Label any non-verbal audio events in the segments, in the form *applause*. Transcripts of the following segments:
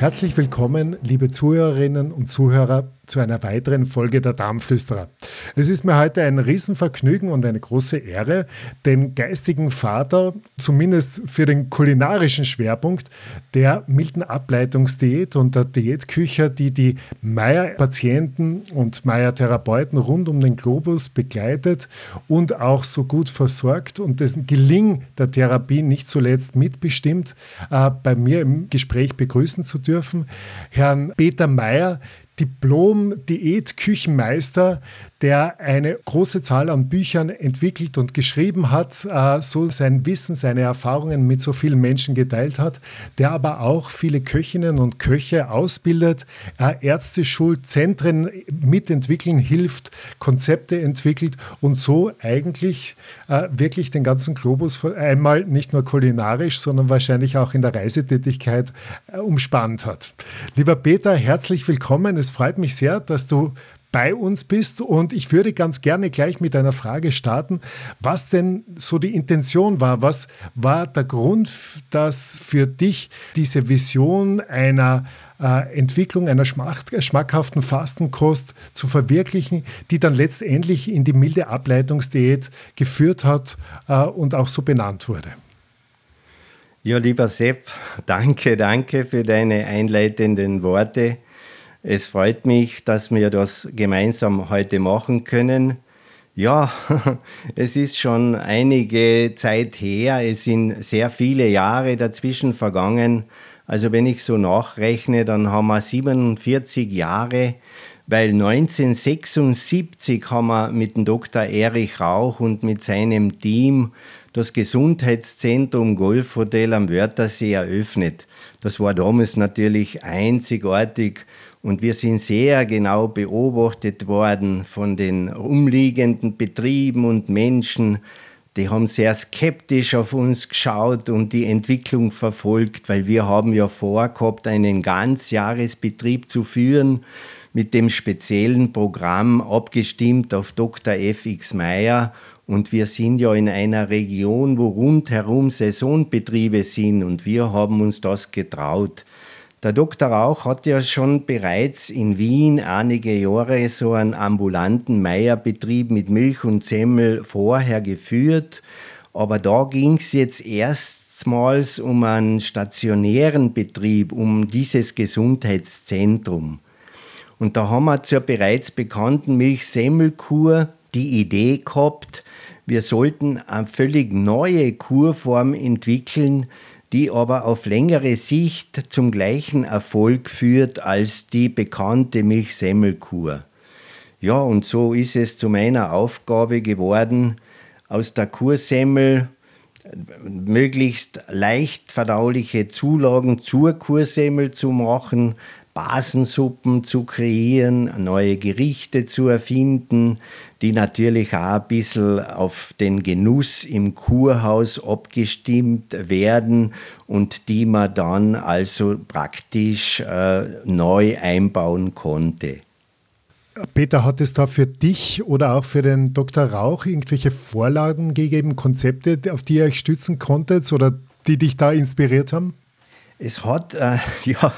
Herzlich willkommen, liebe Zuhörerinnen und Zuhörer, zu einer weiteren Folge der Darmflüsterer. Es ist mir heute ein Riesenvergnügen und eine große Ehre, den geistigen Vater, zumindest für den kulinarischen Schwerpunkt der milden Ableitungsdiät und der Diätküche, die die Meier-Patienten und Meier-Therapeuten rund um den Globus begleitet und auch so gut versorgt und das Gelingen der Therapie nicht zuletzt mitbestimmt, äh, bei mir im Gespräch begrüßen zu dürfen dürfen, Herrn Peter Meyer, Diplom-Diät-Küchenmeister, der eine große Zahl an Büchern entwickelt und geschrieben hat, äh, so sein Wissen, seine Erfahrungen mit so vielen Menschen geteilt hat, der aber auch viele Köchinnen und Köche ausbildet, Ärzteschulzentren mitentwickeln hilft, Konzepte entwickelt und so eigentlich äh, wirklich den ganzen Globus einmal nicht nur kulinarisch, sondern wahrscheinlich auch in der Reisetätigkeit äh, umspannt hat. Lieber Peter, herzlich willkommen. Es freut mich sehr, dass du bei uns bist und ich würde ganz gerne gleich mit einer Frage starten, was denn so die Intention war. Was war der Grund, dass für dich diese Vision einer äh, Entwicklung einer schmackhaften Fastenkost zu verwirklichen, die dann letztendlich in die milde Ableitungsdiät geführt hat äh, und auch so benannt wurde? Ja, lieber Sepp, *laughs* danke, danke für deine einleitenden Worte. Es freut mich, dass wir das gemeinsam heute machen können. Ja, *laughs* es ist schon einige Zeit her, es sind sehr viele Jahre dazwischen vergangen. Also wenn ich so nachrechne, dann haben wir 47 Jahre, weil 1976 haben wir mit dem Dr. Erich Rauch und mit seinem Team das Gesundheitszentrum Golfhotel am Wörthersee eröffnet. Das war damals natürlich einzigartig und wir sind sehr genau beobachtet worden von den umliegenden Betrieben und Menschen. Die haben sehr skeptisch auf uns geschaut und die Entwicklung verfolgt, weil wir haben ja vorgehabt, einen Ganzjahresbetrieb zu führen mit dem speziellen Programm abgestimmt auf Dr. F. X. Meyer. Und wir sind ja in einer Region, wo rundherum Saisonbetriebe sind und wir haben uns das getraut. Der Dr. Rauch hat ja schon bereits in Wien einige Jahre so einen ambulanten Meierbetrieb mit Milch und Semmel vorher geführt, aber da ging es jetzt erstmals um einen stationären Betrieb, um dieses Gesundheitszentrum. Und da haben wir zur bereits bekannten Milchsemmelkur die Idee gehabt, wir sollten eine völlig neue Kurform entwickeln, die aber auf längere Sicht zum gleichen Erfolg führt als die bekannte Milchsemmelkur. Ja, und so ist es zu meiner Aufgabe geworden, aus der Kursemmel möglichst leicht verdauliche Zulagen zur Kursemmel zu machen, Basensuppen zu kreieren, neue Gerichte zu erfinden, die natürlich auch ein bisschen auf den Genuss im Kurhaus abgestimmt werden und die man dann also praktisch äh, neu einbauen konnte. Peter, hat es da für dich oder auch für den Dr. Rauch irgendwelche Vorlagen gegeben, Konzepte, auf die ihr euch stützen konntet oder die dich da inspiriert haben? Es hat, äh, *laughs* ja,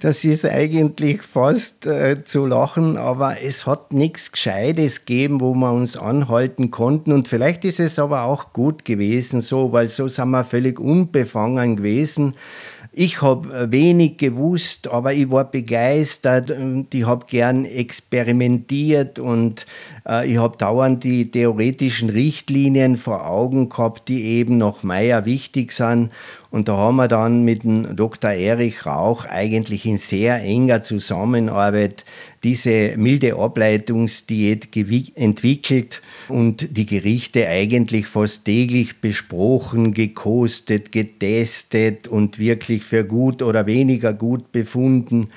das ist eigentlich fast äh, zu lachen, aber es hat nichts Gescheites gegeben, wo wir uns anhalten konnten. Und vielleicht ist es aber auch gut gewesen so, weil so sind wir völlig unbefangen gewesen. Ich habe äh, wenig gewusst, aber ich war begeistert und ich habe gern experimentiert und äh, ich habe dauernd die theoretischen Richtlinien vor Augen gehabt, die eben nach Meyer wichtig sind. Und da haben wir dann mit dem Dr. Erich Rauch eigentlich in sehr enger Zusammenarbeit diese milde Ableitungsdiät entwickelt und die Gerichte eigentlich fast täglich besprochen, gekostet, getestet und wirklich für gut oder weniger gut befunden.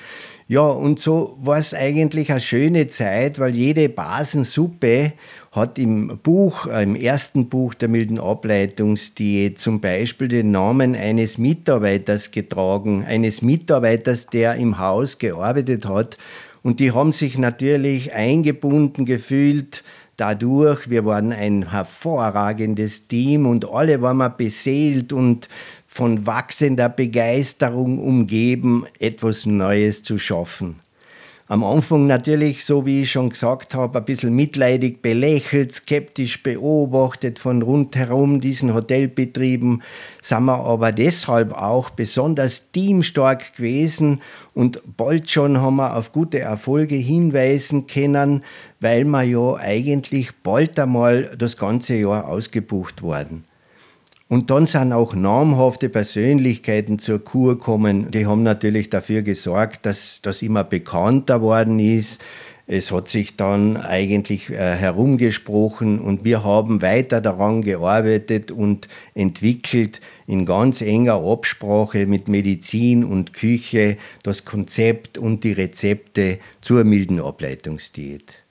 Ja, und so war es eigentlich eine schöne Zeit, weil jede Basensuppe hat im Buch, äh, im ersten Buch der milden Ableitungsdiät zum Beispiel den Namen eines Mitarbeiters getragen, eines Mitarbeiters, der im Haus gearbeitet hat. Und die haben sich natürlich eingebunden gefühlt, dadurch. Wir waren ein hervorragendes Team und alle waren beseelt und von wachsender Begeisterung umgeben, etwas Neues zu schaffen am Anfang natürlich, so wie ich schon gesagt habe, ein bisschen mitleidig belächelt, skeptisch beobachtet von rundherum diesen Hotelbetrieben, sind wir aber deshalb auch besonders teamstark gewesen und bald schon haben wir auf gute Erfolge hinweisen können, weil wir ja eigentlich bald einmal das ganze Jahr ausgebucht worden. Und dann sind auch namhafte Persönlichkeiten zur Kur gekommen. Die haben natürlich dafür gesorgt, dass das immer bekannter worden ist. Es hat sich dann eigentlich äh, herumgesprochen und wir haben weiter daran gearbeitet und entwickelt in ganz enger Absprache mit Medizin und Küche das Konzept und die Rezepte zur milden Ableitungsdiät.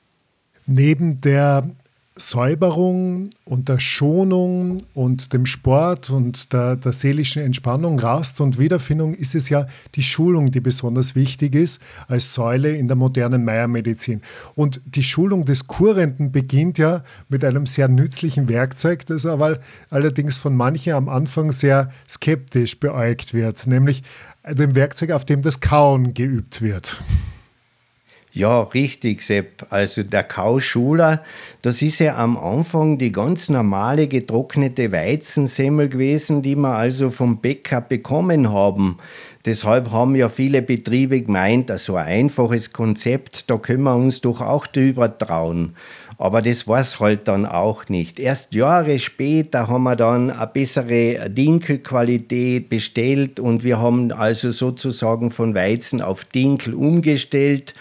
Neben der Säuberung und der Schonung und dem Sport und der, der, seelischen Entspannung, Rast und Wiederfindung ist es ja die Schulung, die besonders wichtig ist als Säule in der modernen Meiermedizin. Und die Schulung des Kurrenten beginnt ja mit einem sehr nützlichen Werkzeug, das aber allerdings von manchen am Anfang sehr skeptisch beäugt wird, nämlich dem Werkzeug, auf dem das Kauen geübt wird. Ja, richtig, Sepp. Also der Kauschuler, das ist ja am Anfang die ganz normale getrocknete Weizensemmel gewesen, die wir also vom Bäcker bekommen haben. Deshalb haben ja viele Betriebe gemeint, so ein einfaches Konzept, da können wir uns doch auch drüber trauen. Aber das war es halt dann auch nicht. Erst Jahre später haben wir dann eine bessere Dinkelqualität bestellt und wir haben also sozusagen von Weizen auf Dinkel umgestellt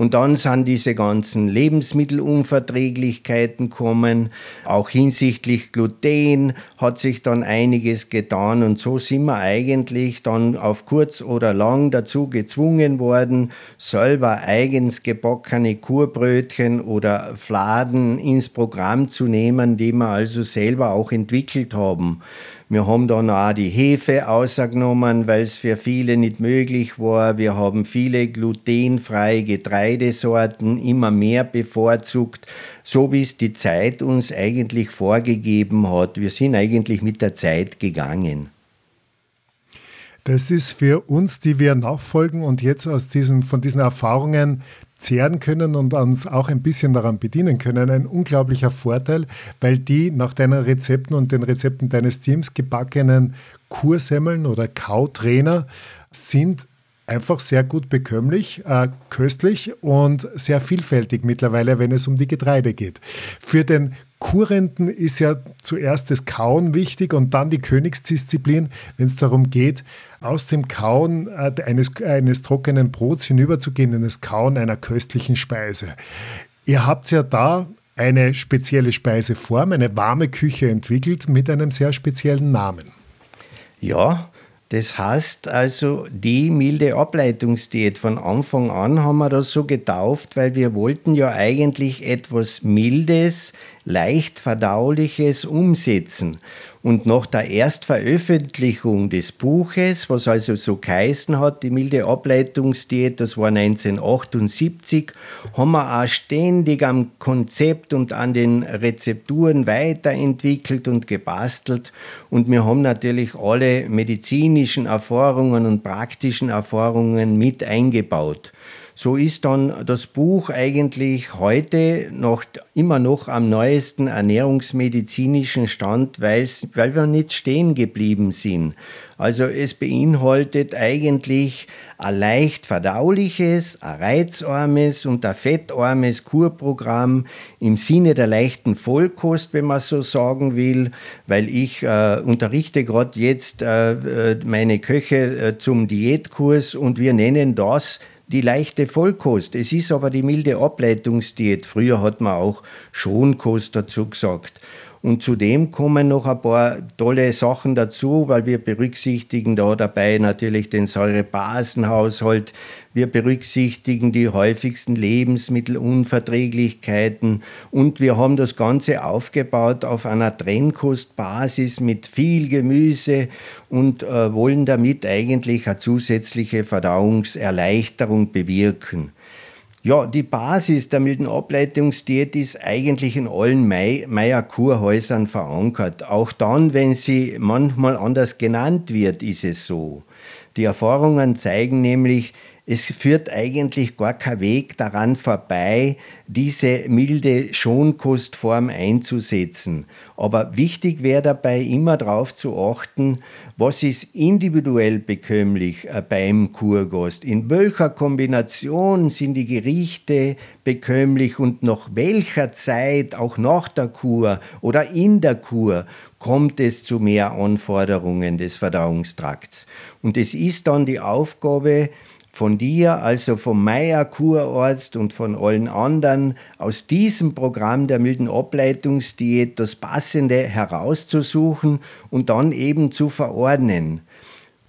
und dann sind diese ganzen Lebensmittelunverträglichkeiten kommen. Auch hinsichtlich Gluten hat sich dann einiges getan. Und so sind wir eigentlich dann auf kurz oder lang dazu gezwungen worden, selber eigens gebackene Kurbrötchen oder Fladen ins Programm zu nehmen, die wir also selber auch entwickelt haben. Wir haben dann auch die Hefe ausgenommen, weil es für viele nicht möglich war. Wir haben viele glutenfreie Getreidesorten immer mehr bevorzugt, so wie es die Zeit uns eigentlich vorgegeben hat. Wir sind eigentlich mit der Zeit gegangen. Das ist für uns, die wir nachfolgen und jetzt aus diesen, von diesen Erfahrungen zehren können und uns auch ein bisschen daran bedienen können, ein unglaublicher Vorteil, weil die nach deinen Rezepten und den Rezepten deines Teams gebackenen Kursemmeln oder Kautrainer sind einfach sehr gut bekömmlich, äh, köstlich und sehr vielfältig mittlerweile, wenn es um die Getreide geht. Für den Kurrenten ist ja zuerst das Kauen wichtig und dann die Königsdisziplin, wenn es darum geht, aus dem Kauen äh, eines, eines trockenen Brots hinüberzugehen in das Kauen einer köstlichen Speise. Ihr habt ja da eine spezielle Speiseform, eine warme Küche entwickelt mit einem sehr speziellen Namen. Ja, das heißt also, die milde Ableitungsdiät von Anfang an haben wir das so getauft, weil wir wollten ja eigentlich etwas Mildes, leicht verdauliches umsetzen. Und nach der Erstveröffentlichung des Buches, was also so geheißen hat, die milde Ableitungsdiät, das war 1978, haben wir auch ständig am Konzept und an den Rezepturen weiterentwickelt und gebastelt. Und wir haben natürlich alle medizinischen Erfahrungen und praktischen Erfahrungen mit eingebaut. So ist dann das Buch eigentlich heute noch immer noch am neuesten ernährungsmedizinischen Stand, weil wir nicht stehen geblieben sind. Also es beinhaltet eigentlich ein leicht verdauliches, ein reizarmes und ein fettarmes Kurprogramm im Sinne der leichten Vollkost, wenn man so sagen will, weil ich äh, unterrichte gerade jetzt äh, äh meine Köche äh, zum Diätkurs und wir nennen das die leichte Vollkost. Es ist aber die milde Ableitungsdiät. Früher hat man auch Schonkost dazu gesagt. Und zudem kommen noch ein paar tolle Sachen dazu, weil wir berücksichtigen da dabei natürlich den Säurebasenhaushalt. Wir berücksichtigen die häufigsten Lebensmittelunverträglichkeiten und wir haben das Ganze aufgebaut auf einer Trennkostbasis mit viel Gemüse und äh, wollen damit eigentlich eine zusätzliche Verdauungserleichterung bewirken. Ja, die Basis der milden Ableitungsdiät ist eigentlich in allen Meier-Kurhäusern verankert. Auch dann, wenn sie manchmal anders genannt wird, ist es so. Die Erfahrungen zeigen nämlich, es führt eigentlich gar kein Weg daran vorbei, diese milde Schonkostform einzusetzen. Aber wichtig wäre dabei immer darauf zu achten, was ist individuell bekömmlich äh, beim Kurgast, in welcher Kombination sind die Gerichte bekömmlich und nach welcher Zeit, auch nach der Kur oder in der Kur, kommt es zu mehr Anforderungen des Verdauungstrakts. Und es ist dann die Aufgabe, von dir, also vom Meier Kurarzt und von allen anderen aus diesem Programm der milden Ableitungsdiät das Passende herauszusuchen und dann eben zu verordnen.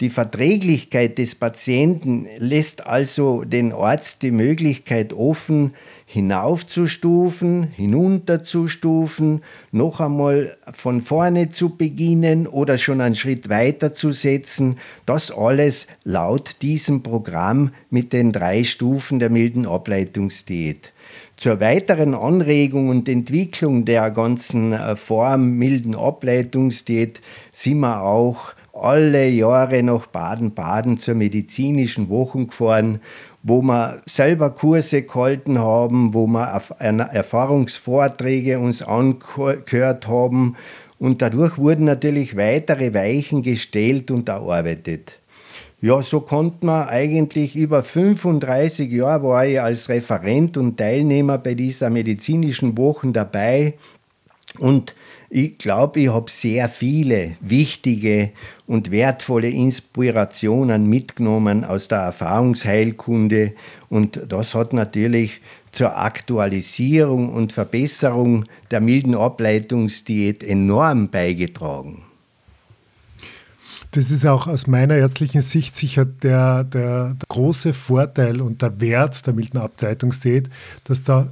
Die Verträglichkeit des Patienten lässt also den Arzt die Möglichkeit offen, hinaufzustufen, hinunterzustufen, noch einmal von vorne zu beginnen oder schon einen Schritt weiter zu setzen. Das alles laut diesem Programm mit den drei Stufen der milden Ableitungsdiät. Zur weiteren Anregung und Entwicklung der ganzen äh, Form milden Ableitungsdiät sind wir auch alle Jahre nach Baden-Baden zur medizinischen Woche gefahren, wo wir selber Kurse gehalten haben, wo wir Erfahrungsvorträge uns angehört haben und dadurch wurden natürlich weitere Weichen gestellt und erarbeitet. Ja, so konnte man eigentlich über 35 Jahre war ich als Referent und Teilnehmer bei dieser medizinischen Woche dabei und ich glaube, ich habe sehr viele wichtige und wertvolle Inspirationen mitgenommen aus der Erfahrungsheilkunde und das hat natürlich zur Aktualisierung und Verbesserung der milden Ableitungsdiät enorm beigetragen. Das ist auch aus meiner ärztlichen Sicht sicher der, der, der große Vorteil und der Wert der milden Ableitungsdiät, dass da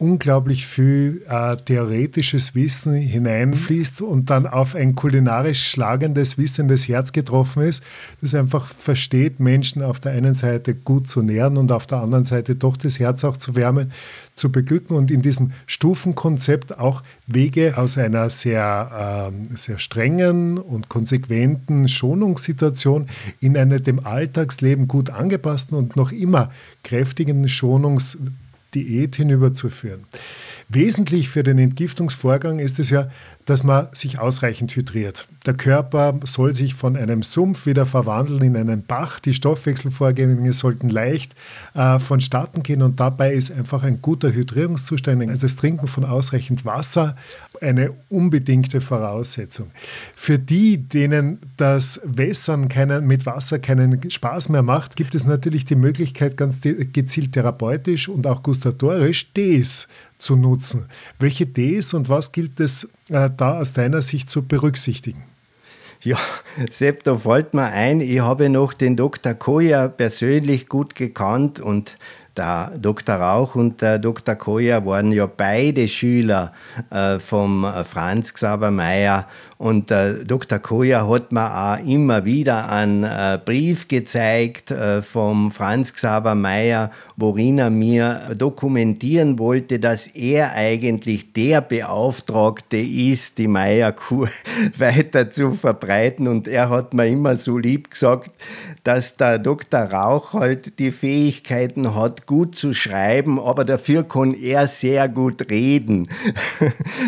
unglaublich viel äh, theoretisches Wissen hineinfließt und dann auf ein kulinarisch schlagendes, wissendes Herz getroffen ist, das einfach versteht, Menschen auf der einen Seite gut zu nähren und auf der anderen Seite doch das Herz auch zu wärmen, zu beglücken und in diesem Stufenkonzept auch Wege aus einer sehr, äh, sehr strengen und konsequenten Schonungssituation in eine dem Alltagsleben gut angepassten und noch immer kräftigen Schonungs Diät hinüberzuführen. Wesentlich für den Entgiftungsvorgang ist es ja, dass man sich ausreichend hydriert. Der Körper soll sich von einem Sumpf wieder verwandeln in einen Bach. Die Stoffwechselvorgänge sollten leicht äh, vonstatten gehen und dabei ist einfach ein guter Hydrierungszustand, also das Trinken von ausreichend Wasser, eine unbedingte Voraussetzung. Für die, denen das Wässern keinen, mit Wasser keinen Spaß mehr macht, gibt es natürlich die Möglichkeit, ganz gezielt therapeutisch und auch gustatorisch Tees zu nutzen. Welche Ds und was gilt es äh, da aus deiner Sicht zu berücksichtigen? Ja, Sepp, da fällt mir ein, ich habe noch den Dr. Koya persönlich gut gekannt und der Dr. Rauch und der Dr. Koya waren ja beide Schüler äh, vom Franz Xaver Meyer und äh, Dr. Koja hat mir auch immer wieder einen äh, Brief gezeigt äh, vom Franz Xaver Meyer, worin er mir dokumentieren wollte, dass er eigentlich der Beauftragte ist, die Meierkur *laughs* weiter zu verbreiten. Und er hat mir immer so lieb gesagt, dass der Dr. Rauch halt die Fähigkeiten hat, gut zu schreiben, aber dafür kann er sehr gut reden. *laughs*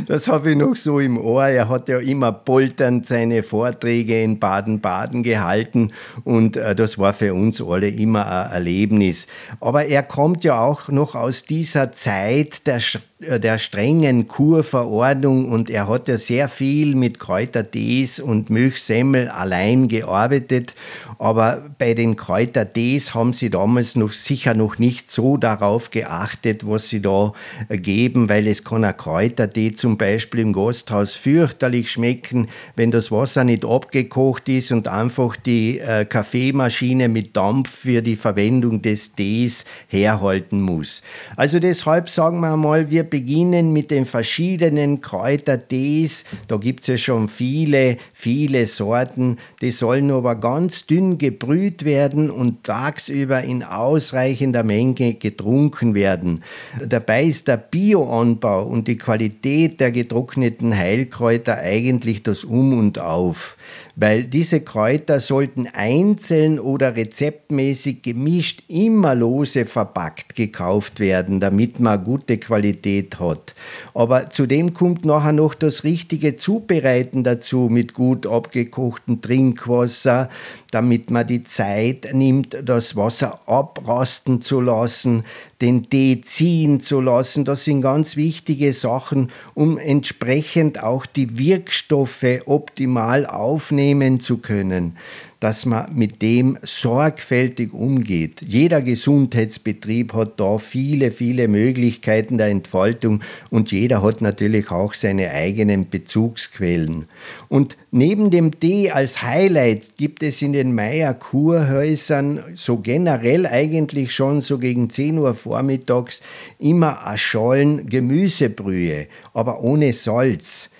Das habe ich noch so im Ohr. Er hat ja immer polternd seine Vorträge in Baden-Baden gehalten und äh, das war für uns alle immer ein Erlebnis. Aber er kommt ja auch noch aus dieser Zeit der der strengen Kurverordnung und er hat ja sehr viel mit Kräutertees und Milchsemmel allein gearbeitet. Aber bei den Kräutertees haben sie damals noch sicher noch nicht so darauf geachtet, was sie da geben, weil es kann ein Kräutertee zum Beispiel im Gasthaus fürchterlich schmecken, wenn das Wasser nicht abgekocht ist und einfach die äh, Kaffeemaschine mit Dampf für die Verwendung des Tees herhalten muss. Also deshalb sagen wir mal, wir beginnen mit den verschiedenen Kräutertees. Da gibt es ja schon viele, viele Sorten. Die sollen aber ganz dünn gebrüht werden und tagsüber in ausreichender Menge getrunken werden. Dabei ist der Bioanbau und die Qualität der getrockneten Heilkräuter eigentlich das Um und Auf weil diese Kräuter sollten einzeln oder rezeptmäßig gemischt immer lose verpackt gekauft werden, damit man gute Qualität hat. Aber zudem kommt nachher noch das richtige Zubereiten dazu mit gut abgekochtem Trinkwasser, damit man die Zeit nimmt, das Wasser abrasten zu lassen, den Tee ziehen zu lassen. Das sind ganz wichtige Sachen, um entsprechend auch die Wirkstoffe optimal aufnehmen zu können dass man mit dem sorgfältig umgeht. Jeder Gesundheitsbetrieb hat da viele, viele Möglichkeiten der Entfaltung und jeder hat natürlich auch seine eigenen Bezugsquellen. Und neben dem Tee als Highlight gibt es in den Meier Kurhäusern so generell eigentlich schon so gegen 10 Uhr vormittags immer Schalen Gemüsebrühe, aber ohne Salz.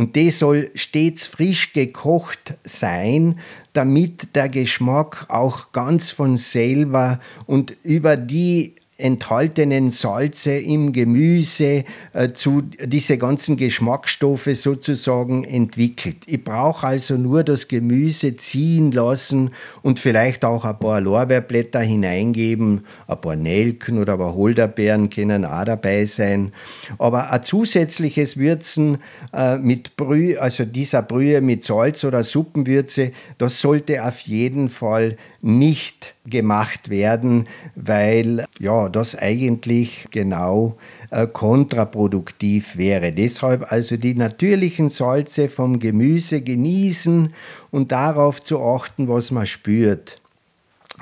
Und die soll stets frisch gekocht sein, damit der Geschmack auch ganz von selber und über die enthaltenen Salze im Gemüse äh, zu diese ganzen Geschmacksstoffe sozusagen entwickelt. Ich brauche also nur das Gemüse ziehen lassen und vielleicht auch ein paar Lorbeerblätter hineingeben, ein paar Nelken oder ein paar Holderbeeren können auch dabei sein. Aber ein zusätzliches Würzen äh, mit Brühe, also dieser Brühe mit Salz oder Suppenwürze, das sollte auf jeden Fall nicht gemacht werden, weil ja, das eigentlich genau äh, kontraproduktiv wäre. Deshalb also die natürlichen Salze vom Gemüse genießen und darauf zu achten, was man spürt.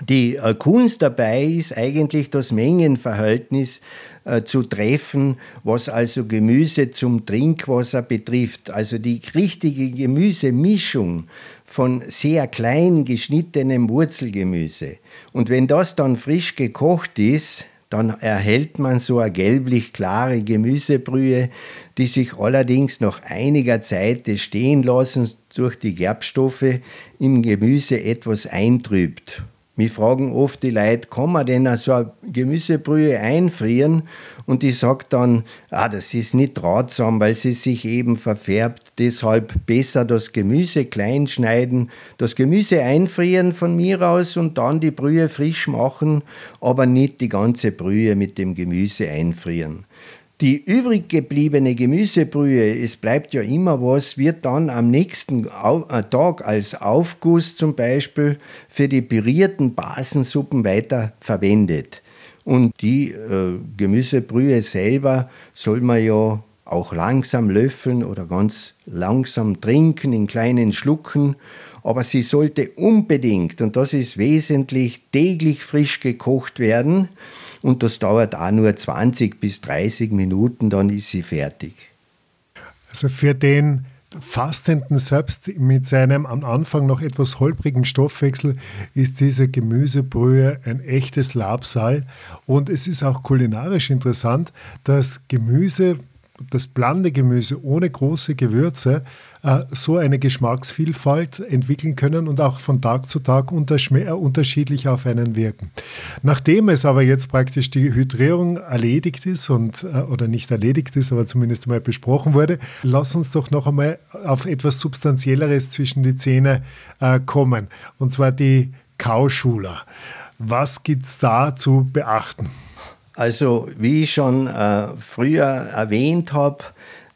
Die äh, Kunst dabei ist eigentlich das Mengenverhältnis äh, zu treffen, was also Gemüse zum Trinkwasser betrifft. Also die richtige Gemüsemischung von sehr klein geschnittenem Wurzelgemüse. Und wenn das dann frisch gekocht ist, dann erhält man so eine gelblich klare Gemüsebrühe, die sich allerdings nach einiger Zeit des Stehenlassens durch die Gerbstoffe im Gemüse etwas eintrübt. Mich fragen oft die Leute, kann man denn so eine Gemüsebrühe einfrieren? Und ich sage dann, ah, das ist nicht ratsam, weil sie sich eben verfärbt. Deshalb besser das Gemüse klein schneiden, das Gemüse einfrieren von mir aus und dann die Brühe frisch machen, aber nicht die ganze Brühe mit dem Gemüse einfrieren. Die übrig gebliebene Gemüsebrühe, es bleibt ja immer was, wird dann am nächsten äh, Tag als Aufguss zum Beispiel für die pürierten Basensuppen weiter verwendet. Und die äh, Gemüsebrühe selber soll man ja auch langsam löffeln oder ganz langsam trinken in kleinen Schlucken. Aber sie sollte unbedingt, und das ist wesentlich, täglich frisch gekocht werden und das dauert auch nur 20 bis 30 Minuten, dann ist sie fertig. Also für den Fastenden selbst mit seinem am Anfang noch etwas holprigen Stoffwechsel ist diese Gemüsebrühe ein echtes Labsal. Und es ist auch kulinarisch interessant, dass Gemüse das blande Gemüse ohne große Gewürze äh, so eine Geschmacksvielfalt entwickeln können und auch von Tag zu Tag äh, unterschiedlich auf einen wirken. Nachdem es aber jetzt praktisch die Hydrierung erledigt ist und äh, oder nicht erledigt ist, aber zumindest einmal besprochen wurde, lass uns doch noch einmal auf etwas Substanzielleres zwischen die Zähne äh, kommen. Und zwar die Kauschuler. Was gibt es da zu beachten? Also, wie ich schon äh, früher erwähnt habe,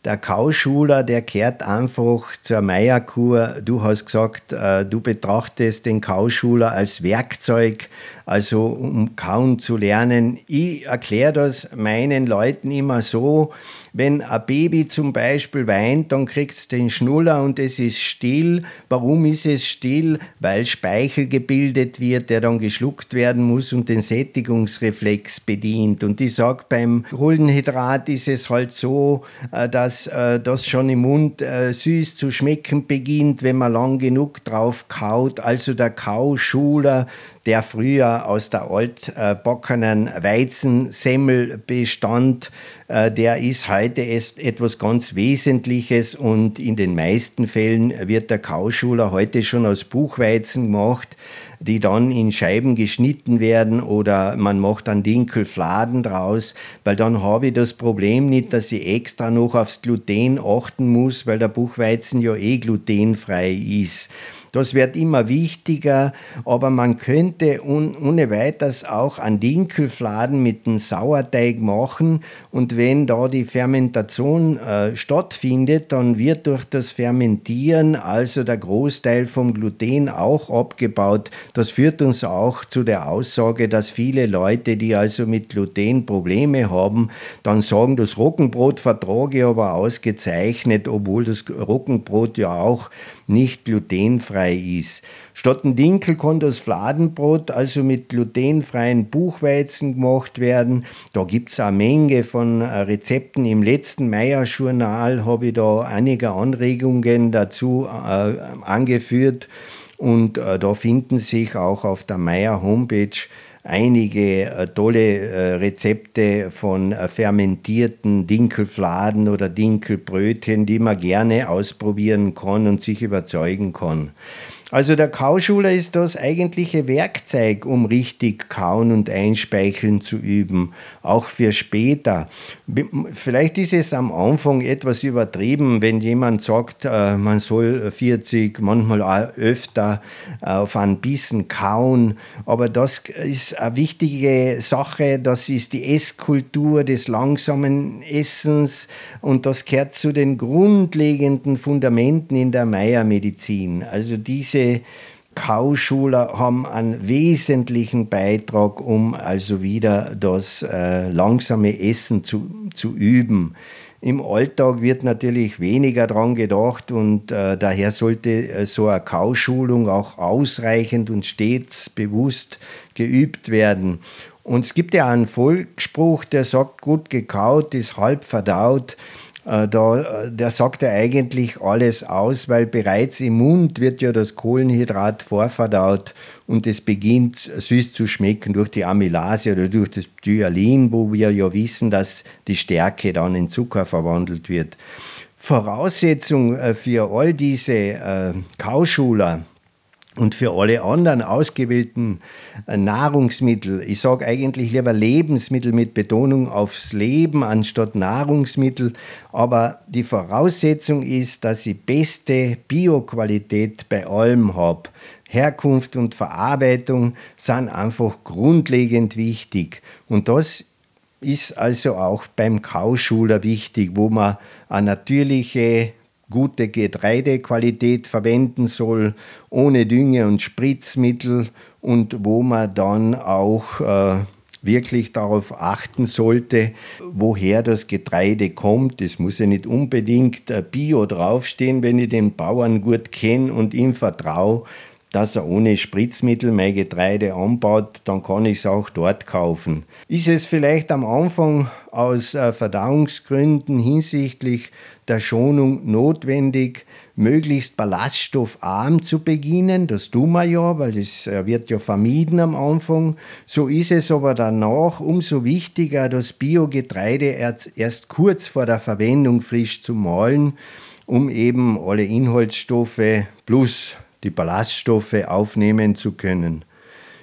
der Kauschuler, der kehrt einfach zur Meierkur. Du hast gesagt, äh, du betrachtest den Kauschuler als Werkzeug, also um kauen zu lernen. Ich erkläre das meinen Leuten immer so, wenn ein Baby zum Beispiel weint, dann kriegt es den Schnuller und es ist still. Warum ist es still? Weil Speichel gebildet wird, der dann geschluckt werden muss und den Sättigungsreflex bedient. Und ich sage, beim Kohlenhydrat ist es halt so, äh, dass äh, das schon im Mund äh, süß zu schmecken beginnt, wenn man lang genug drauf kaut. Also der Kauschuler, der früher aus der altbackenen Weizensemmel bestand, äh, der ist heute etwas ganz Wesentliches und in den meisten Fällen wird der Kauschuler heute schon aus Buchweizen gemacht die dann in Scheiben geschnitten werden oder man macht dann Dinkelfladen draus, weil dann habe ich das Problem nicht, dass ich extra noch aufs Gluten achten muss, weil der Buchweizen ja eh glutenfrei ist. Das wird immer wichtiger, aber man könnte un, ohne weiteres auch an Dinkelfladen mit dem Sauerteig machen und wenn da die Fermentation äh, stattfindet, dann wird durch das Fermentieren also der Großteil vom Gluten auch abgebaut. Das führt uns auch zu der Aussage, dass viele Leute, die also mit Gluten Probleme haben, dann sagen, das Roggenbrot vertrage aber ausgezeichnet, obwohl das Roggenbrot ja auch nicht glutenfrei ist. Statt ein Dinkel kann das Fladenbrot also mit glutenfreien Buchweizen gemacht werden. Da gibt es eine Menge von äh, Rezepten. Im letzten Meier-Journal habe ich da einige Anregungen dazu äh, angeführt. Und äh, da finden sich auch auf der Meier Homepage einige äh, tolle äh, Rezepte von äh, fermentierten Dinkelfladen oder Dinkelbrötchen, die man gerne ausprobieren kann und sich überzeugen kann. Also der Kauschuler ist das eigentliche Werkzeug, um richtig kauen und einspeicheln zu üben, auch für später. Vielleicht ist es am Anfang etwas übertrieben, wenn jemand sagt, äh, man soll 40, manchmal auch öfter äh, auf einen Bissen kauen, aber das ist eine wichtige Sache, das ist die Esskultur des langsamen Essens und das gehört zu den grundlegenden Fundamenten in der Meiermedizin. Also diese diese Kauschuler haben einen wesentlichen Beitrag, um also wieder das äh, langsame Essen zu, zu üben. Im Alltag wird natürlich weniger dran gedacht und äh, daher sollte äh, so eine Kauschulung auch ausreichend und stets bewusst geübt werden. Und es gibt ja einen Volksspruch, der sagt, gut gekaut ist halb verdaut. Äh, da, der sagt ja eigentlich alles aus, weil bereits im Mund wird ja das Kohlenhydrat vorverdaut und es beginnt süß zu schmecken durch die Amylase oder durch das Dyalin, wo wir ja wissen, dass die Stärke dann in Zucker verwandelt wird. Voraussetzung äh, für all diese äh, Kauschuler, und für alle anderen ausgewählten äh, Nahrungsmittel, ich sage eigentlich lieber Lebensmittel mit Betonung aufs Leben anstatt Nahrungsmittel, aber die Voraussetzung ist, dass ich beste Bioqualität bei allem habe. Herkunft und Verarbeitung sind einfach grundlegend wichtig. Und das ist also auch beim Kauschuler wichtig, wo man eine natürliche gute Getreidequalität verwenden soll, ohne Dünge und Spritzmittel und wo man dann auch äh, wirklich darauf achten sollte, woher das Getreide kommt. Es muss ja nicht unbedingt äh, Bio draufstehen, wenn ich den Bauern gut kenne und ihm vertraue, dass er ohne Spritzmittel mein Getreide anbaut, dann kann ich es auch dort kaufen. Ist es vielleicht am Anfang aus äh, Verdauungsgründen hinsichtlich der Schonung notwendig, möglichst ballaststoffarm zu beginnen. Das tun wir ja, weil das äh, wird ja vermieden am Anfang. So ist es aber danach umso wichtiger, das Biogetreide erst kurz vor der Verwendung frisch zu mahlen, um eben alle Inhaltsstoffe plus die Ballaststoffe aufnehmen zu können.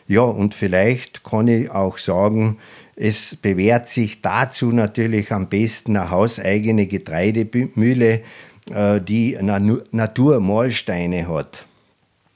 Ja, und vielleicht kann ich auch sagen, es bewährt sich dazu natürlich am besten eine hauseigene Getreidemühle, äh, die Naturmahlsteine hat.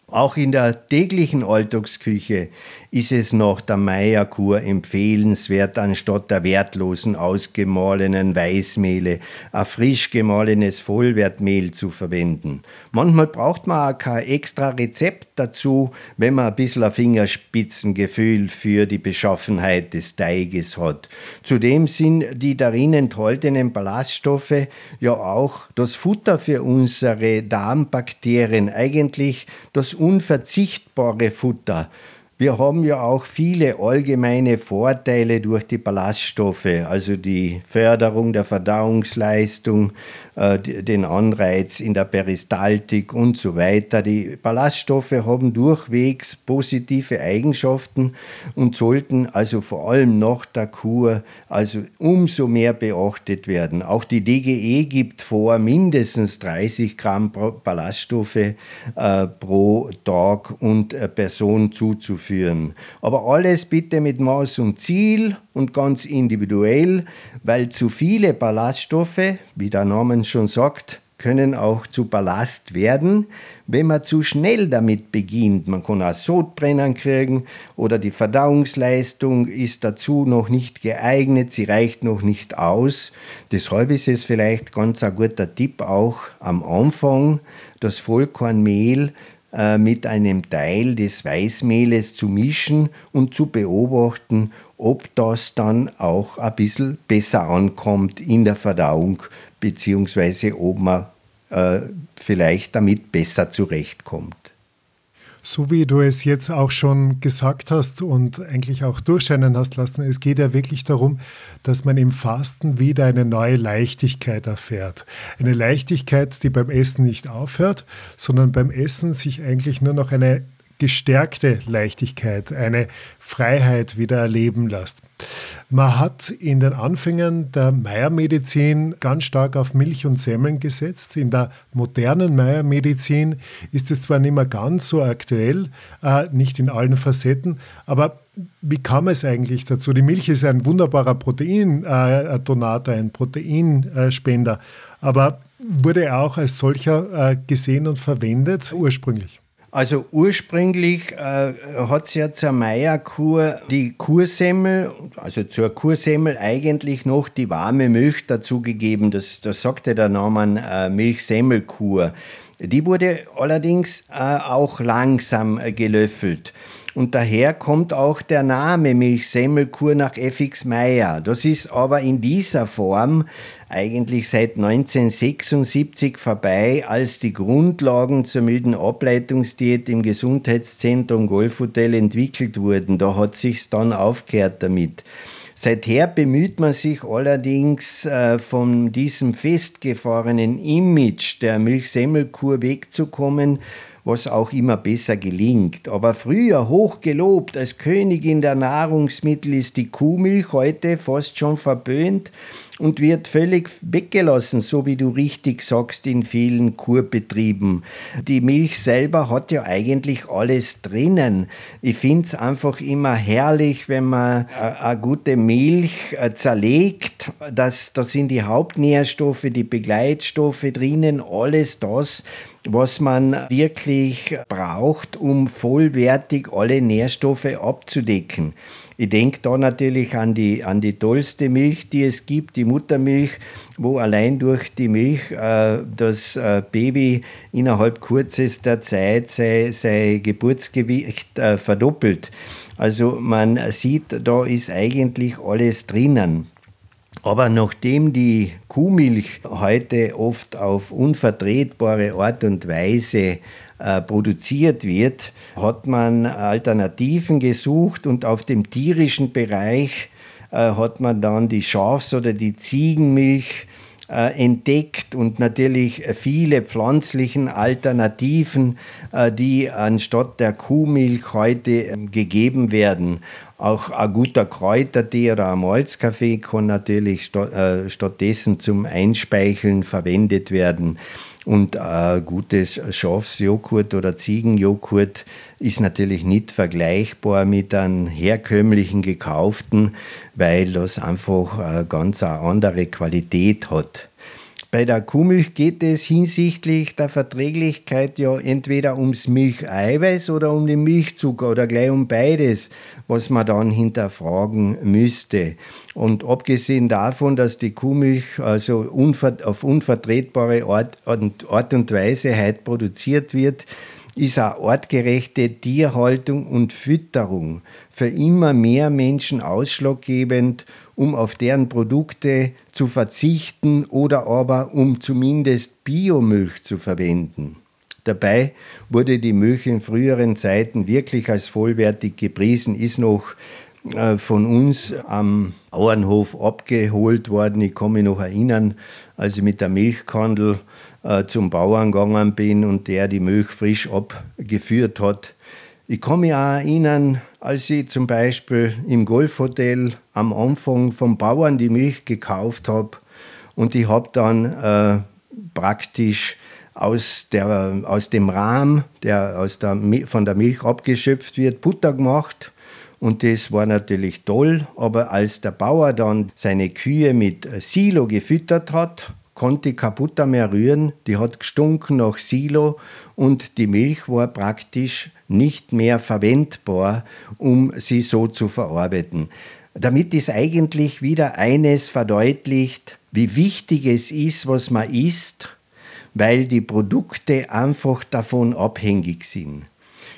Auch in der täglichen Alltagsküche ist es nach der Meierkur empfehlenswert, anstatt der wertlosen ausgemahlenen Weißmehle ein frisch gemahlenes Vollwertmehl zu verwenden. Manchmal braucht man auch kein extra Rezept dazu, wenn man ein bisschen ein Fingerspitzengefühl für die Beschaffenheit des Teiges hat. Zudem sind die darin enthaltenen Ballaststoffe ja auch das Futter für unsere Darmbakterien, eigentlich das unverzichtbare Futter. Wir haben ja auch viele allgemeine Vorteile durch die Ballaststoffe, also die Förderung der Verdauungsleistung, den Anreiz in der Peristaltik und so weiter. Die Ballaststoffe haben durchwegs positive Eigenschaften und sollten also vor allem nach der Kur also umso mehr beachtet werden. Auch die DGE gibt vor, mindestens 30 Gramm Ballaststoffe äh, pro Tag und äh, Person zuzuführen. Aber alles bitte mit Maß und Ziel und ganz individuell, weil zu viele Ballaststoffe, wie der Name schon sagt, können auch zu Ballast werden, wenn man zu schnell damit beginnt. Man kann auch Sodbrennen kriegen oder die Verdauungsleistung ist dazu noch nicht geeignet, sie reicht noch nicht aus. Deshalb ist es vielleicht ganz ein guter Tipp auch am Anfang, das Vollkornmehl äh, mit einem Teil des Weißmehles zu mischen und zu beobachten, ob das dann auch ein bisschen besser ankommt in der Verdauung, beziehungsweise ob man äh, vielleicht damit besser zurechtkommt. So wie du es jetzt auch schon gesagt hast und eigentlich auch durchscheinen hast lassen, es geht ja wirklich darum, dass man im Fasten wieder eine neue Leichtigkeit erfährt. Eine Leichtigkeit, die beim Essen nicht aufhört, sondern beim Essen sich eigentlich nur noch eine gestärkte Leichtigkeit, eine Freiheit wieder erleben lässt. Man hat in den Anfängen der Meiermedizin ganz stark auf Milch und Semmeln gesetzt. In der modernen Meiermedizin ist es zwar nicht mehr ganz so aktuell, äh, nicht in allen Facetten, aber wie kam es eigentlich dazu? Die Milch ist ein wunderbarer Proteindonator, ein Proteinspender, aber wurde auch als solcher äh, gesehen und verwendet ursprünglich. Also ursprünglich äh, hat es ja zur Meierkur die Kursemmel, also zur Kursemmel eigentlich noch die warme Milch dazugegeben. Das, das sagte der Name äh, Milchsemmelkur. Die wurde allerdings äh, auch langsam äh, gelöffelt. Und daher kommt auch der Name Milchsemmelkur nach FX Meyer. Das ist aber in dieser Form eigentlich seit 1976 vorbei, als die Grundlagen zur milden Ableitungsdiät im Gesundheitszentrum Golfhotel entwickelt wurden. Da hat sich's dann aufgehört damit. Seither bemüht man sich allerdings äh, von diesem festgefahrenen Image der Milchsemmelkur wegzukommen was auch immer besser gelingt. Aber früher hochgelobt als Königin der Nahrungsmittel ist die Kuhmilch heute fast schon verböhnt und wird völlig weggelassen, so wie du richtig sagst, in vielen Kurbetrieben. Die Milch selber hat ja eigentlich alles drinnen. Ich finde es einfach immer herrlich, wenn man eine gute Milch äh, zerlegt. Das, da sind die Hauptnährstoffe, die Begleitstoffe drinnen, alles das, was man wirklich braucht, um vollwertig alle Nährstoffe abzudecken. Ich denke da natürlich an die, an die tollste Milch, die es gibt, die Muttermilch, wo allein durch die Milch äh, das äh, Baby innerhalb kürzester Zeit sein, sein Geburtsgewicht äh, verdoppelt. Also man sieht, da ist eigentlich alles drinnen. Aber nachdem die Kuhmilch heute oft auf unvertretbare Art und Weise äh, produziert wird, hat man Alternativen gesucht und auf dem tierischen Bereich äh, hat man dann die Schafs- oder die Ziegenmilch äh, entdeckt und natürlich viele pflanzlichen Alternativen, die anstatt der Kuhmilch heute ähm, gegeben werden. Auch ein guter Kräutertee oder ein Malzkaffee kann natürlich stattdessen zum Einspeicheln verwendet werden. Und ein gutes Schafsjoghurt oder Ziegenjoghurt ist natürlich nicht vergleichbar mit einem herkömmlichen gekauften, weil das einfach eine ganz andere Qualität hat. Bei der Kuhmilch geht es hinsichtlich der Verträglichkeit ja entweder ums Milcheiweiß oder um den Milchzucker oder gleich um beides, was man dann hinterfragen müsste. Und abgesehen davon, dass die Kuhmilch also auf unvertretbare Art, Art und Weise heute produziert wird, ist eine artgerechte Tierhaltung und Fütterung für immer mehr Menschen ausschlaggebend, um auf deren Produkte zu verzichten oder aber um zumindest Biomilch zu verwenden. Dabei wurde die Milch in früheren Zeiten wirklich als vollwertig gepriesen, ist noch äh, von uns am Auernhof abgeholt worden. Ich kann mich noch erinnern, als ich mit der Milchkandel äh, zum Bauern gegangen bin und der die Milch frisch abgeführt hat. Ich kann mich auch erinnern, als ich zum Beispiel im Golfhotel am Anfang vom Bauern die Milch gekauft habe und ich habe dann äh, praktisch aus, der, aus dem Rahm, der, aus der, von der Milch abgeschöpft wird, Butter gemacht. Und das war natürlich toll, aber als der Bauer dann seine Kühe mit Silo gefüttert hat, konnte ich mehr rühren, die hat gestunken nach Silo und die Milch war praktisch nicht mehr verwendbar, um sie so zu verarbeiten. Damit ist eigentlich wieder eines verdeutlicht, wie wichtig es ist, was man isst, weil die Produkte einfach davon abhängig sind.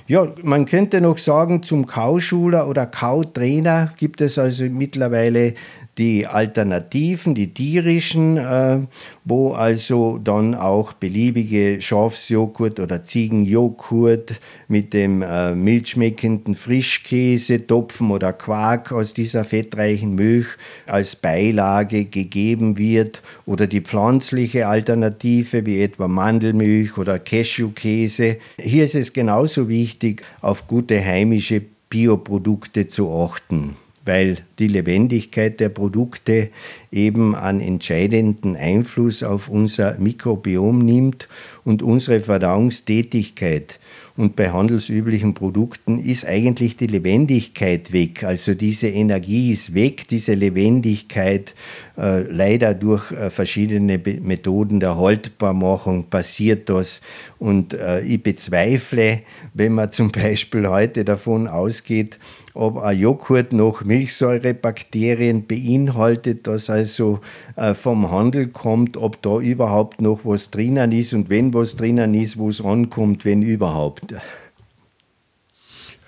Ja, man könnte noch sagen, zum Kauschuler oder Kautrainer gibt es also mittlerweile die Alternativen, die tierischen, äh, wo also dann auch beliebige Schafsjoghurt oder Ziegenjoghurt mit dem äh, milchschmeckenden Frischkäse, Topfen oder Quark aus dieser fettreichen Milch als Beilage gegeben wird oder die pflanzliche Alternative wie etwa Mandelmilch oder Cashewkäse. Hier ist es genauso wichtig, auf gute heimische Bioprodukte zu achten weil die Lebendigkeit der Produkte eben einen entscheidenden Einfluss auf unser Mikrobiom nimmt und unsere Verdauungstätigkeit. Und bei handelsüblichen Produkten ist eigentlich die Lebendigkeit weg. Also diese Energie ist weg, diese Lebendigkeit äh, leider durch äh, verschiedene Be Methoden der Haltbarmachung passiert das. Und äh, ich bezweifle, wenn man zum Beispiel heute davon ausgeht, ob ein Joghurt noch Milchsäurebakterien beinhaltet, das also äh, vom Handel kommt, ob da überhaupt noch was drinnen ist und wenn was drinnen ist, wo es rankommt, wenn überhaupt.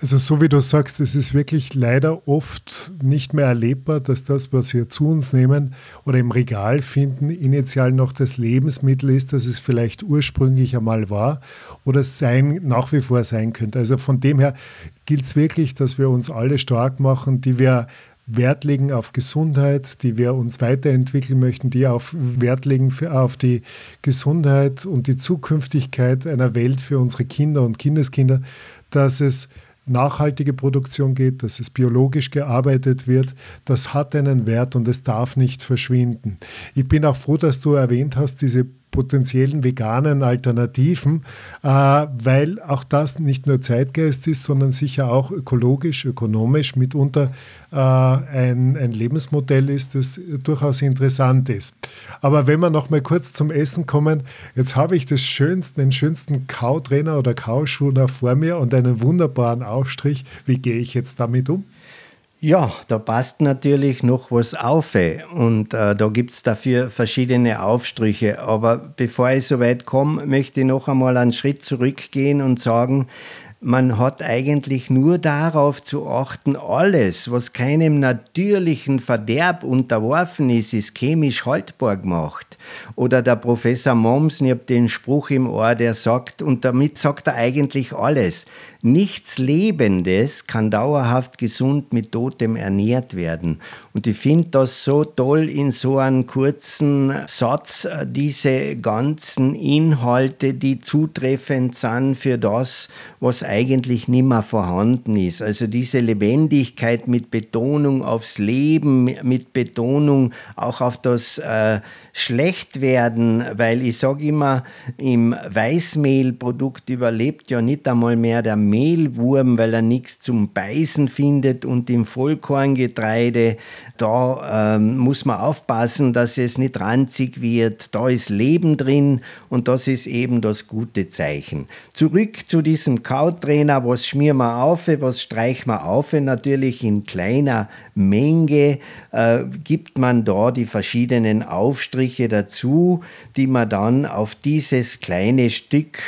Also so wie du sagst, es ist wirklich leider oft nicht mehr erlebbar, dass das, was wir zu uns nehmen oder im Regal finden, initial noch das Lebensmittel ist, das es vielleicht ursprünglich einmal war oder sein, nach wie vor sein könnte. Also von dem her gilt es wirklich, dass wir uns alle stark machen, die wir Wert legen auf Gesundheit, die wir uns weiterentwickeln möchten, die auf Wert legen für, auf die Gesundheit und die Zukünftigkeit einer Welt für unsere Kinder und Kindeskinder, dass es nachhaltige Produktion geht, dass es biologisch gearbeitet wird, das hat einen Wert und es darf nicht verschwinden. Ich bin auch froh, dass du erwähnt hast, diese potenziellen veganen Alternativen, äh, weil auch das nicht nur Zeitgeist ist, sondern sicher auch ökologisch, ökonomisch mitunter äh, ein, Lebensmodell ist, das durchaus interessant ist. Aber wenn wir noch mal kurz zum Essen kommen, jetzt habe ich das schönsten, den schönsten Kautrainer oder Kauschuh vor mir und einen wunderbaren Aufstrich. Wie gehe ich jetzt damit um? Ja, da passt natürlich noch was auf und äh, da gibt es dafür verschiedene Aufstriche. Aber bevor ich so weit komme, möchte ich noch einmal einen Schritt zurückgehen und sagen, man hat eigentlich nur darauf zu achten, alles, was keinem natürlichen Verderb unterworfen ist, ist chemisch haltbar gemacht. Oder der Professor Moms, ich habe den Spruch im Ohr, der sagt, und damit sagt er eigentlich alles, Nichts Lebendes kann dauerhaft gesund mit Totem ernährt werden. Und ich finde das so toll in so einem kurzen Satz, äh, diese ganzen Inhalte, die zutreffend sind für das, was eigentlich nicht mehr vorhanden ist. Also diese Lebendigkeit mit Betonung aufs Leben, mit Betonung auch auf das äh, Schlechtwerden, weil ich sage immer, im Weißmehlprodukt überlebt ja nicht einmal mehr der Mehlwurm, weil er nichts zum Beißen findet und im Vollkorngetreide, da ähm, muss man aufpassen, dass es nicht ranzig wird. Da ist Leben drin und das ist eben das gute Zeichen. Zurück zu diesem Kautrainer, was schmieren wir auf, was streichen wir auf? Natürlich in kleiner Menge äh, gibt man da die verschiedenen Aufstriche dazu, die man dann auf dieses kleine Stück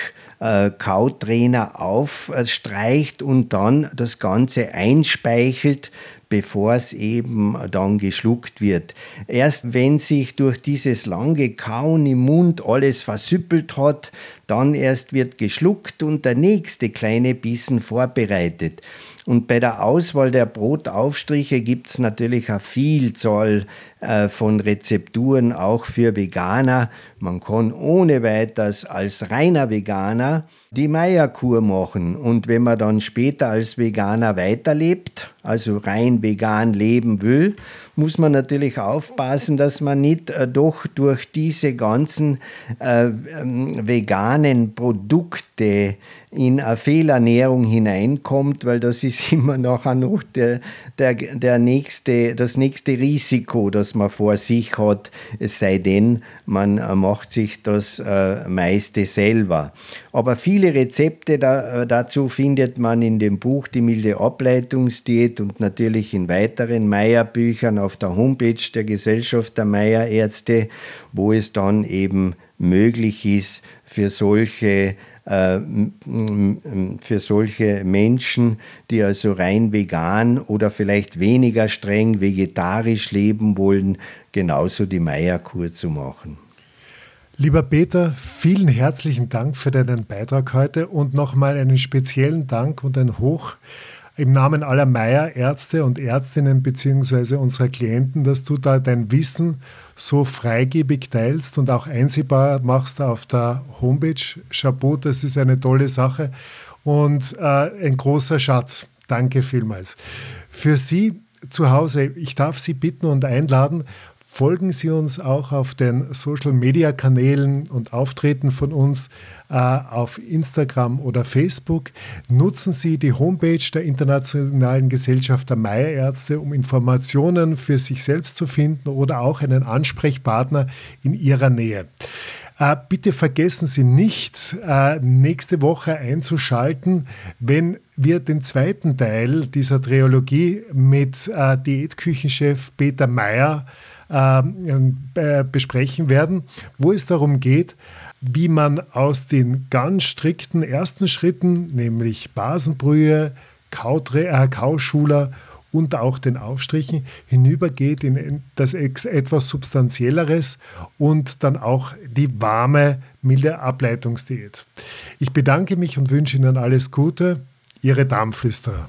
äh, Kautrainer aufstreicht und dann das Ganze einspeichelt bevor es eben dann geschluckt wird. Erst wenn sich durch dieses lange Kauen im Mund alles versüppelt hat, dann erst wird geschluckt und der nächste kleine Bissen vorbereitet. Und bei der Auswahl der Brotaufstriche gibt es natürlich eine Vielzahl äh, von Rezepturen auch für Veganer. Man kann ohne weiteres als reiner Veganer die Meierkur machen. Und wenn man dann später als Veganer weiterlebt, also rein vegan leben will, muss man natürlich aufpassen, dass man nicht äh, doch durch diese ganzen äh, ähm, veganen Produkte in eine Fehlernährung hineinkommt, weil das ist *laughs* immer nachher noch der, der, der nächste, das nächste Risiko, das man vor sich hat, es sei denn, man äh, macht sich das äh, meiste selber. Aber viele Rezepte da, äh, dazu findet man in dem Buch Die milde Ableitungsdiät und natürlich in weiteren Meierbüchern auf der Homepage der Gesellschaft der Meierärzte, wo es dann eben möglich ist, für solche äh, für solche Menschen, die also rein vegan oder vielleicht weniger streng vegetarisch leben wollen, genauso die Meierkur zu machen. Lieber Peter, vielen herzlichen Dank für deinen Beitrag heute und nochmal einen speziellen Dank und ein Hoch im Namen aller Meier-Ärzte und Ärztinnen beziehungsweise unserer Klienten, dass du da dein Wissen so freigebig teilst und auch einsehbar machst auf der Homepage. Chapeau, das ist eine tolle Sache und äh, ein großer Schatz. Danke vielmals. Für Sie zu Hause, ich darf Sie bitten und einladen, Folgen Sie uns auch auf den Social-Media-Kanälen und Auftreten von uns äh, auf Instagram oder Facebook. Nutzen Sie die Homepage der Internationalen Gesellschaft der Meierärzte, um Informationen für sich selbst zu finden oder auch einen Ansprechpartner in Ihrer Nähe. Äh, bitte vergessen Sie nicht, äh, nächste Woche einzuschalten, wenn wir den zweiten Teil dieser Trilogie mit äh, Diätküchenchef Peter Meyer ähm, äh, besprechen werden, wo es darum geht, wie man aus den ganz strikten ersten Schritten, nämlich Basenbrühe, Kautre, äh, Kauschuler und auch den Aufstrichen hinübergeht in das etwas Substanzielleres und dann auch die warme, milde Ableitungsdiät. Ich bedanke mich und wünsche Ihnen alles Gute. Ihre Darmflüsterer.